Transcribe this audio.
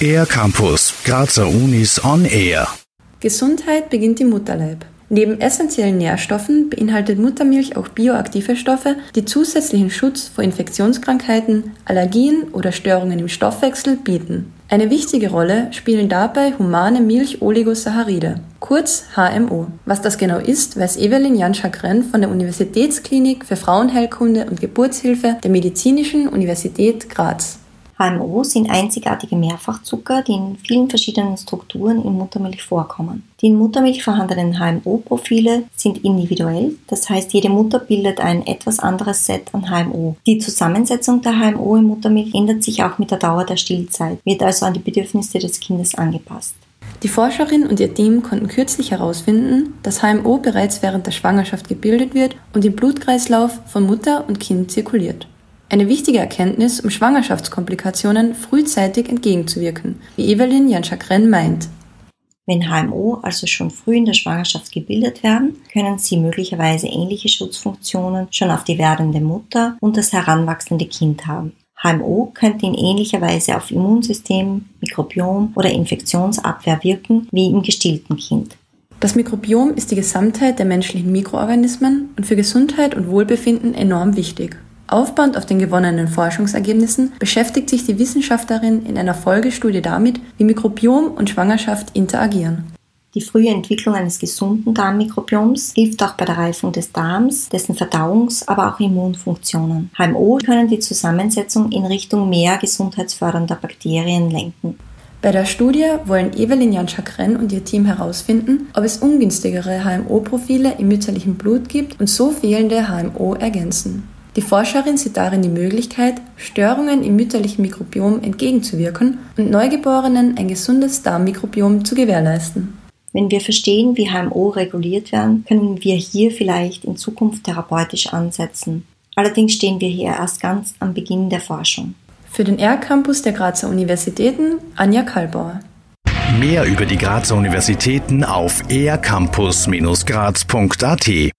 Air Campus, Grazer Unis on Air. Gesundheit beginnt im Mutterleib. Neben essentiellen Nährstoffen beinhaltet Muttermilch auch bioaktive Stoffe, die zusätzlichen Schutz vor Infektionskrankheiten, Allergien oder Störungen im Stoffwechsel bieten. Eine wichtige Rolle spielen dabei humane Milch-Oligosaccharide, kurz HMO. Was das genau ist, weiß Evelyn Janschak-Renn von der Universitätsklinik für Frauenheilkunde und Geburtshilfe der Medizinischen Universität Graz. HMO sind einzigartige Mehrfachzucker, die in vielen verschiedenen Strukturen in Muttermilch vorkommen. Die in Muttermilch vorhandenen HMO-Profile sind individuell, das heißt jede Mutter bildet ein etwas anderes Set an HMO. Die Zusammensetzung der HMO in Muttermilch ändert sich auch mit der Dauer der Stillzeit, wird also an die Bedürfnisse des Kindes angepasst. Die Forscherin und ihr Team konnten kürzlich herausfinden, dass HMO bereits während der Schwangerschaft gebildet wird und im Blutkreislauf von Mutter und Kind zirkuliert. Eine wichtige Erkenntnis, um Schwangerschaftskomplikationen frühzeitig entgegenzuwirken, wie Evelyn Janschak-Renn meint. Wenn HMO also schon früh in der Schwangerschaft gebildet werden, können sie möglicherweise ähnliche Schutzfunktionen schon auf die werdende Mutter und das heranwachsende Kind haben. HMO könnte in ähnlicher Weise auf Immunsystem, Mikrobiom oder Infektionsabwehr wirken wie im gestillten Kind. Das Mikrobiom ist die Gesamtheit der menschlichen Mikroorganismen und für Gesundheit und Wohlbefinden enorm wichtig. Aufbauend auf den gewonnenen Forschungsergebnissen beschäftigt sich die Wissenschaftlerin in einer Folgestudie damit, wie Mikrobiom und Schwangerschaft interagieren. Die frühe Entwicklung eines gesunden Darmmikrobioms hilft auch bei der Reifung des Darms, dessen Verdauungs-, aber auch Immunfunktionen. HMO können die Zusammensetzung in Richtung mehr gesundheitsfördernder Bakterien lenken. Bei der Studie wollen Evelyn Janschak-Renn und ihr Team herausfinden, ob es ungünstigere HMO-Profile im mütterlichen Blut gibt und so fehlende HMO ergänzen. Die Forscherin sieht darin die Möglichkeit, Störungen im mütterlichen Mikrobiom entgegenzuwirken und Neugeborenen ein gesundes Darmmikrobiom zu gewährleisten. Wenn wir verstehen, wie HMO reguliert werden, können wir hier vielleicht in Zukunft therapeutisch ansetzen. Allerdings stehen wir hier erst ganz am Beginn der Forschung. Für den R-Campus der Grazer Universitäten Anja Kalbauer. Mehr über die Grazer Universitäten auf ercampus-graz.at